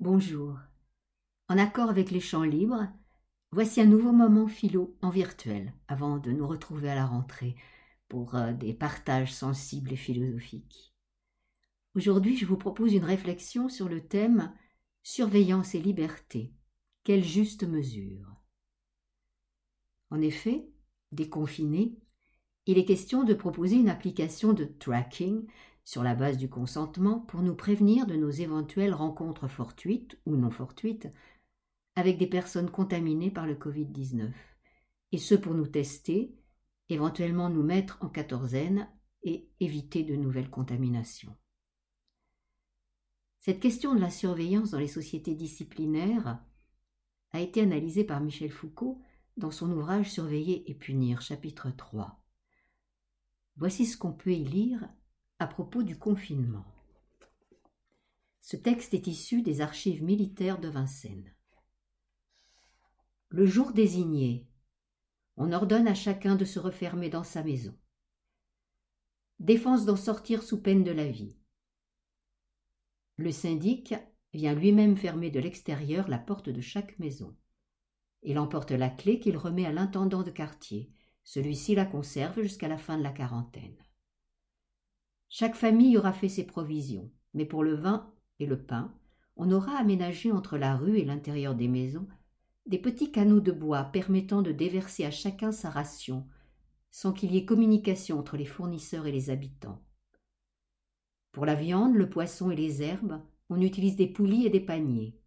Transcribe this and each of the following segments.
Bonjour. En accord avec les champs libres, voici un nouveau moment philo en virtuel avant de nous retrouver à la rentrée pour euh, des partages sensibles et philosophiques. Aujourd'hui, je vous propose une réflexion sur le thème Surveillance et liberté. Quelle juste mesure? En effet, déconfiné, il est question de proposer une application de tracking sur la base du consentement pour nous prévenir de nos éventuelles rencontres fortuites ou non fortuites avec des personnes contaminées par le Covid-19, et ce pour nous tester, éventuellement nous mettre en quatorzaine et éviter de nouvelles contaminations. Cette question de la surveillance dans les sociétés disciplinaires a été analysée par Michel Foucault dans son ouvrage Surveiller et punir, chapitre 3. Voici ce qu'on peut y lire à propos du confinement. Ce texte est issu des archives militaires de Vincennes. Le jour désigné, on ordonne à chacun de se refermer dans sa maison. Défense d'en sortir sous peine de la vie. Le syndic vient lui-même fermer de l'extérieur la porte de chaque maison. Il emporte la clé qu'il remet à l'intendant de quartier. Celui-ci la conserve jusqu'à la fin de la quarantaine. Chaque famille aura fait ses provisions, mais pour le vin et le pain, on aura aménagé entre la rue et l'intérieur des maisons des petits canaux de bois permettant de déverser à chacun sa ration, sans qu'il y ait communication entre les fournisseurs et les habitants. Pour la viande, le poisson et les herbes, on utilise des poulies et des paniers.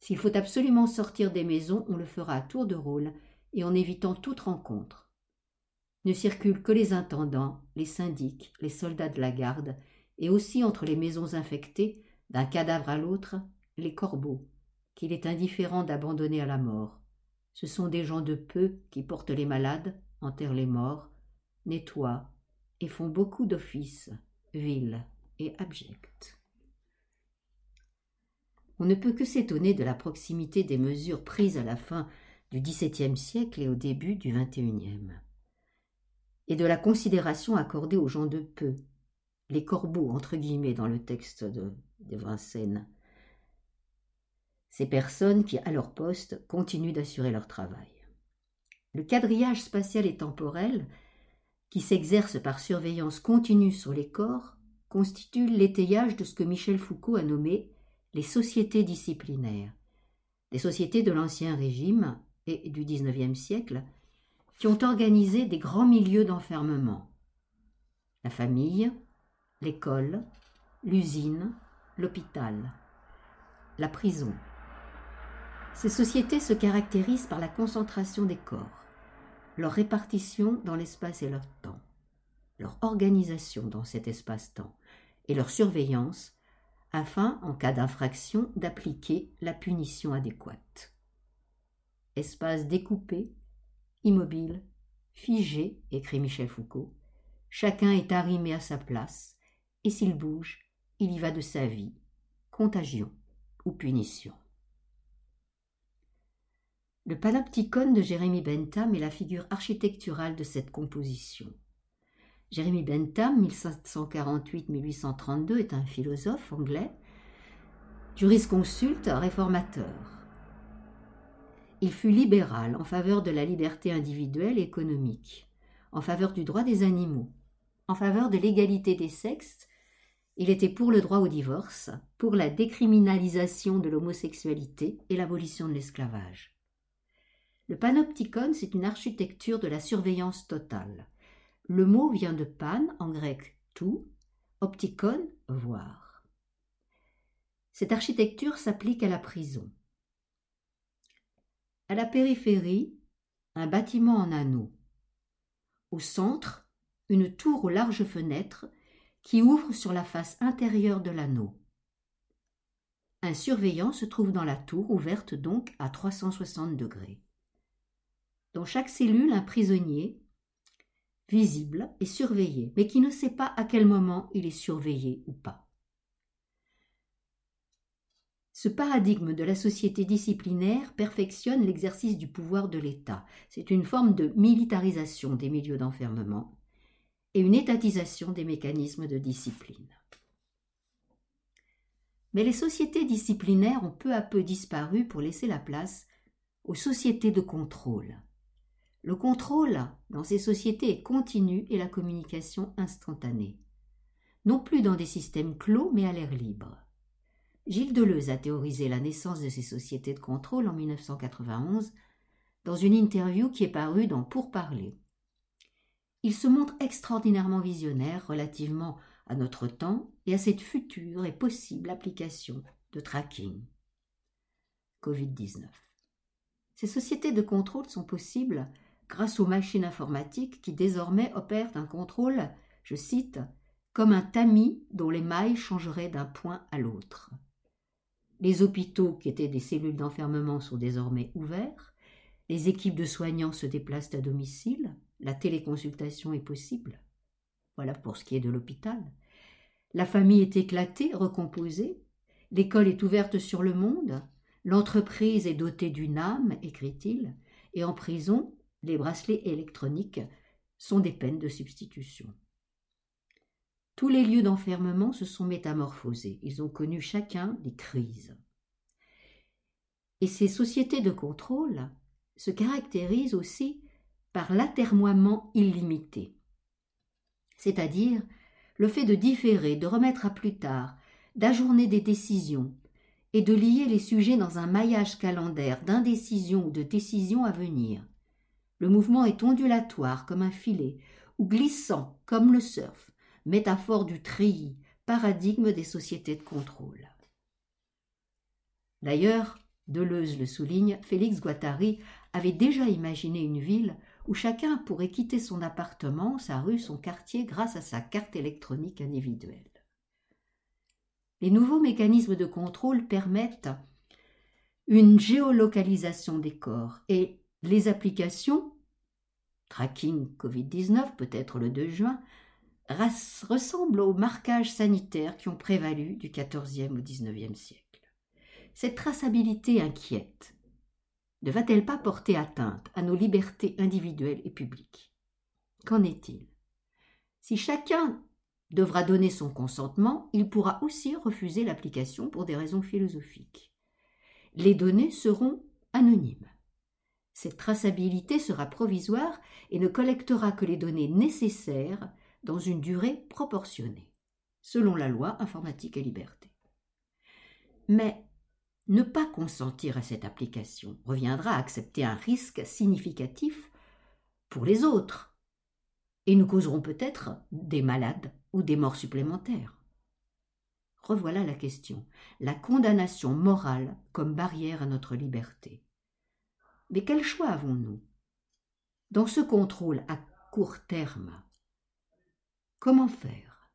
S'il faut absolument sortir des maisons, on le fera à tour de rôle et en évitant toute rencontre ne circulent que les intendants, les syndics, les soldats de la garde, et aussi entre les maisons infectées, d'un cadavre à l'autre, les corbeaux, qu'il est indifférent d'abandonner à la mort. Ce sont des gens de peu qui portent les malades, enterrent les morts, nettoient et font beaucoup d'offices, vils et abjects. On ne peut que s'étonner de la proximité des mesures prises à la fin du XVIIe siècle et au début du XXIe et de la considération accordée aux gens de peu, les corbeaux entre guillemets dans le texte de, Vincennes. Ces personnes qui, à leur poste, continuent d'assurer leur travail. Le quadrillage spatial et temporel, qui s'exerce par surveillance continue sur les corps, constitue l'étayage de ce que Michel Foucault a nommé les sociétés disciplinaires, des sociétés de l'Ancien Régime et du XIXe siècle, qui ont organisé des grands milieux d'enfermement. La famille, l'école, l'usine, l'hôpital, la prison. Ces sociétés se caractérisent par la concentration des corps, leur répartition dans l'espace et leur temps, leur organisation dans cet espace-temps et leur surveillance afin, en cas d'infraction, d'appliquer la punition adéquate. Espace découpé, immobile, figé, écrit Michel Foucault. Chacun est arrimé à sa place, et s'il bouge, il y va de sa vie, contagion ou punition. Le panopticon de Jérémy Bentham est la figure architecturale de cette composition. Jérémy Bentham, 1748-1832, est un philosophe anglais, jurisconsulte, réformateur. Il fut libéral en faveur de la liberté individuelle et économique, en faveur du droit des animaux, en faveur de l'égalité des sexes. Il était pour le droit au divorce, pour la décriminalisation de l'homosexualité et l'abolition de l'esclavage. Le panopticon, c'est une architecture de la surveillance totale. Le mot vient de pan, en grec tout, opticon, voir. Cette architecture s'applique à la prison. À la périphérie, un bâtiment en anneau. Au centre, une tour aux larges fenêtres qui ouvre sur la face intérieure de l'anneau. Un surveillant se trouve dans la tour, ouverte donc à 360 degrés. Dans chaque cellule, un prisonnier, visible et surveillé, mais qui ne sait pas à quel moment il est surveillé ou pas. Ce paradigme de la société disciplinaire perfectionne l'exercice du pouvoir de l'État. C'est une forme de militarisation des milieux d'enfermement et une étatisation des mécanismes de discipline. Mais les sociétés disciplinaires ont peu à peu disparu pour laisser la place aux sociétés de contrôle. Le contrôle dans ces sociétés est continu et la communication instantanée. Non plus dans des systèmes clos, mais à l'air libre. Gilles Deleuze a théorisé la naissance de ces sociétés de contrôle en 1991 dans une interview qui est parue dans Pour parler. Il se montre extraordinairement visionnaire relativement à notre temps et à cette future et possible application de tracking. Covid-19. Ces sociétés de contrôle sont possibles grâce aux machines informatiques qui désormais opèrent un contrôle, je cite, comme un tamis dont les mailles changeraient d'un point à l'autre. Les hôpitaux, qui étaient des cellules d'enfermement, sont désormais ouverts, les équipes de soignants se déplacent à domicile, la téléconsultation est possible. Voilà pour ce qui est de l'hôpital. La famille est éclatée, recomposée, l'école est ouverte sur le monde, l'entreprise est dotée d'une âme, écrit-il, et en prison, les bracelets électroniques sont des peines de substitution. Tous les lieux d'enfermement se sont métamorphosés, ils ont connu chacun des crises. Et ces sociétés de contrôle se caractérisent aussi par l'atermoiement illimité, c'est-à-dire le fait de différer, de remettre à plus tard, d'ajourner des décisions, et de lier les sujets dans un maillage calendaire d'indécision ou de décision à venir. Le mouvement est ondulatoire comme un filet, ou glissant comme le surf, métaphore du treillis, paradigme des sociétés de contrôle. D'ailleurs, Deleuze le souligne, Félix Guattari avait déjà imaginé une ville où chacun pourrait quitter son appartement, sa rue, son quartier grâce à sa carte électronique individuelle. Les nouveaux mécanismes de contrôle permettent une géolocalisation des corps et les applications, tracking Covid-19 peut-être le 2 juin, ressemblent aux marquages sanitaires qui ont prévalu du XIVe au XIXe siècle. Cette traçabilité inquiète ne va-t-elle pas porter atteinte à nos libertés individuelles et publiques? Qu'en est-il? Si chacun devra donner son consentement, il pourra aussi refuser l'application pour des raisons philosophiques. Les données seront anonymes. Cette traçabilité sera provisoire et ne collectera que les données nécessaires dans une durée proportionnée, selon la loi informatique et liberté. Mais ne pas consentir à cette application reviendra à accepter un risque significatif pour les autres, et nous causerons peut-être des malades ou des morts supplémentaires. Revoilà la question, la condamnation morale comme barrière à notre liberté. Mais quel choix avons-nous? Dans ce contrôle à court terme, comment faire?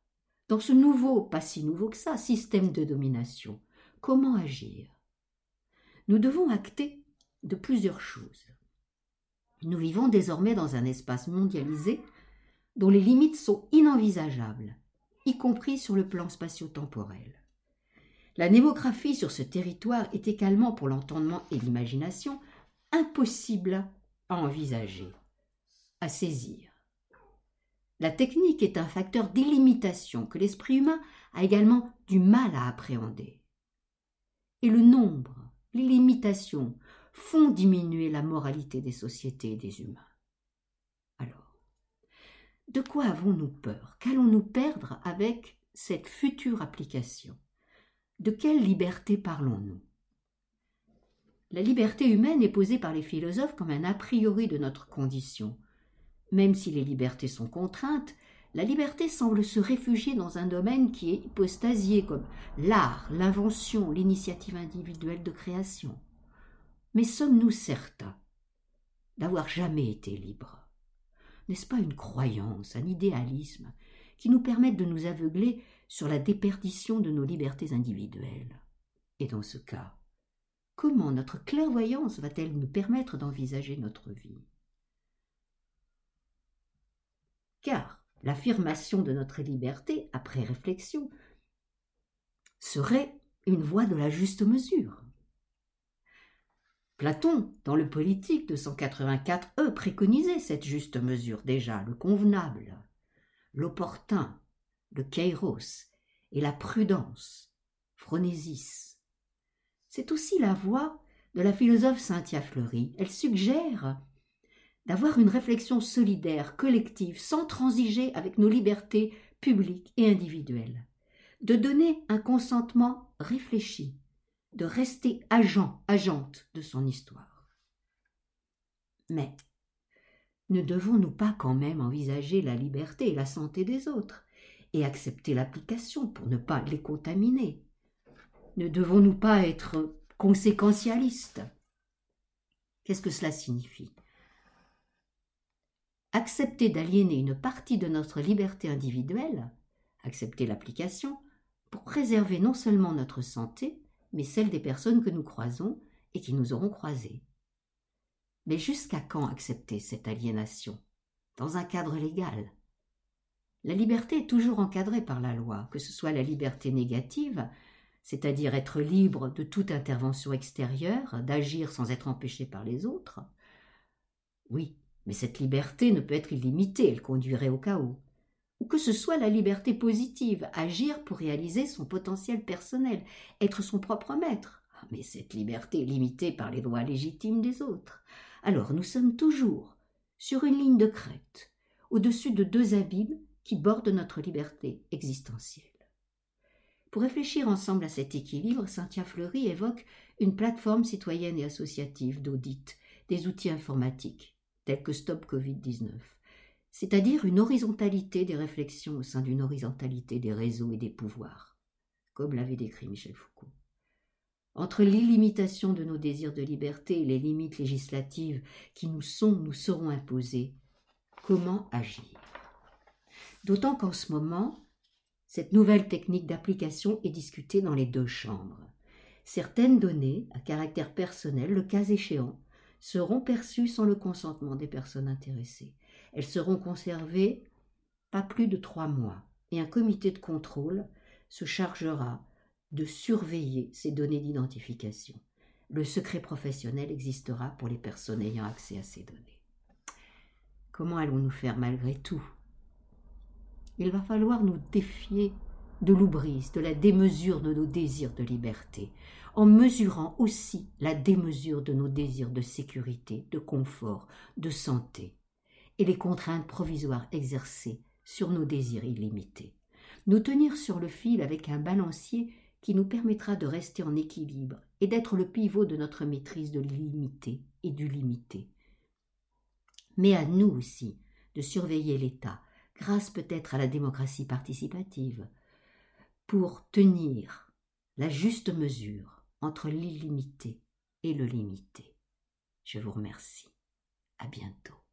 Dans ce nouveau, pas si nouveau que ça, système de domination, comment agir? Nous devons acter de plusieurs choses. Nous vivons désormais dans un espace mondialisé dont les limites sont inenvisageables, y compris sur le plan spatio-temporel. La démographie sur ce territoire est également, pour l'entendement et l'imagination, impossible à envisager, à saisir. La technique est un facteur d'illimitation que l'esprit humain a également du mal à appréhender. Et le nombre, les limitations font diminuer la moralité des sociétés et des humains. De quoi avons-nous peur? Qu'allons-nous perdre avec cette future application? De quelle liberté parlons-nous? La liberté humaine est posée par les philosophes comme un a priori de notre condition. Même si les libertés sont contraintes, la liberté semble se réfugier dans un domaine qui est hypostasié comme l'art, l'invention, l'initiative individuelle de création. Mais sommes-nous certains d'avoir jamais été libres? N'est-ce pas une croyance, un idéalisme, qui nous permettent de nous aveugler sur la déperdition de nos libertés individuelles? Et dans ce cas, comment notre clairvoyance va-t-elle nous permettre d'envisager notre vie? Car l'affirmation de notre liberté, après réflexion, serait une voie de la juste mesure. Platon, dans le politique de 184 E, préconisait cette juste mesure déjà, le convenable, l'opportun, le kairos et la prudence, phronésis. C'est aussi la voix de la philosophe Cynthia Fleury. Elle suggère d'avoir une réflexion solidaire, collective, sans transiger avec nos libertés publiques et individuelles, de donner un consentement réfléchi, de rester agent, agente de son histoire. Mais ne devons-nous pas quand même envisager la liberté et la santé des autres et accepter l'application pour ne pas les contaminer? Ne devons-nous pas être conséquentialistes? Qu'est-ce que cela signifie? Accepter d'aliéner une partie de notre liberté individuelle, accepter l'application, pour préserver non seulement notre santé, mais celle des personnes que nous croisons et qui nous auront croisées. Mais jusqu'à quand accepter cette aliénation Dans un cadre légal? La liberté est toujours encadrée par la loi, que ce soit la liberté négative, c'est-à-dire être libre de toute intervention extérieure, d'agir sans être empêché par les autres. Oui, mais cette liberté ne peut être illimitée, elle conduirait au chaos ou que ce soit la liberté positive, agir pour réaliser son potentiel personnel, être son propre maître. Ah, mais cette liberté est limitée par les droits légitimes des autres. Alors nous sommes toujours sur une ligne de crête, au-dessus de deux abîmes qui bordent notre liberté existentielle. Pour réfléchir ensemble à cet équilibre, Cynthia Fleury évoque une plateforme citoyenne et associative d'audit des outils informatiques, tels que Stop Covid-19, c'est-à-dire une horizontalité des réflexions au sein d'une horizontalité des réseaux et des pouvoirs, comme l'avait décrit Michel Foucault. Entre l'illimitation de nos désirs de liberté et les limites législatives qui nous sont, nous seront imposées, comment agir? D'autant qu'en ce moment, cette nouvelle technique d'application est discutée dans les deux chambres. Certaines données, à caractère personnel, le cas échéant, seront perçues sans le consentement des personnes intéressées. Elles seront conservées pas plus de trois mois et un comité de contrôle se chargera de surveiller ces données d'identification. Le secret professionnel existera pour les personnes ayant accès à ces données. Comment allons-nous faire malgré tout? Il va falloir nous défier de l'oubrise, de la démesure de nos désirs de liberté, en mesurant aussi la démesure de nos désirs de sécurité, de confort, de santé et les contraintes provisoires exercées sur nos désirs illimités. Nous tenir sur le fil avec un balancier qui nous permettra de rester en équilibre et d'être le pivot de notre maîtrise de l'illimité et du limité. Mais à nous aussi de surveiller l'État, grâce peut-être à la démocratie participative, pour tenir la juste mesure entre l'illimité et le limité. Je vous remercie. À bientôt.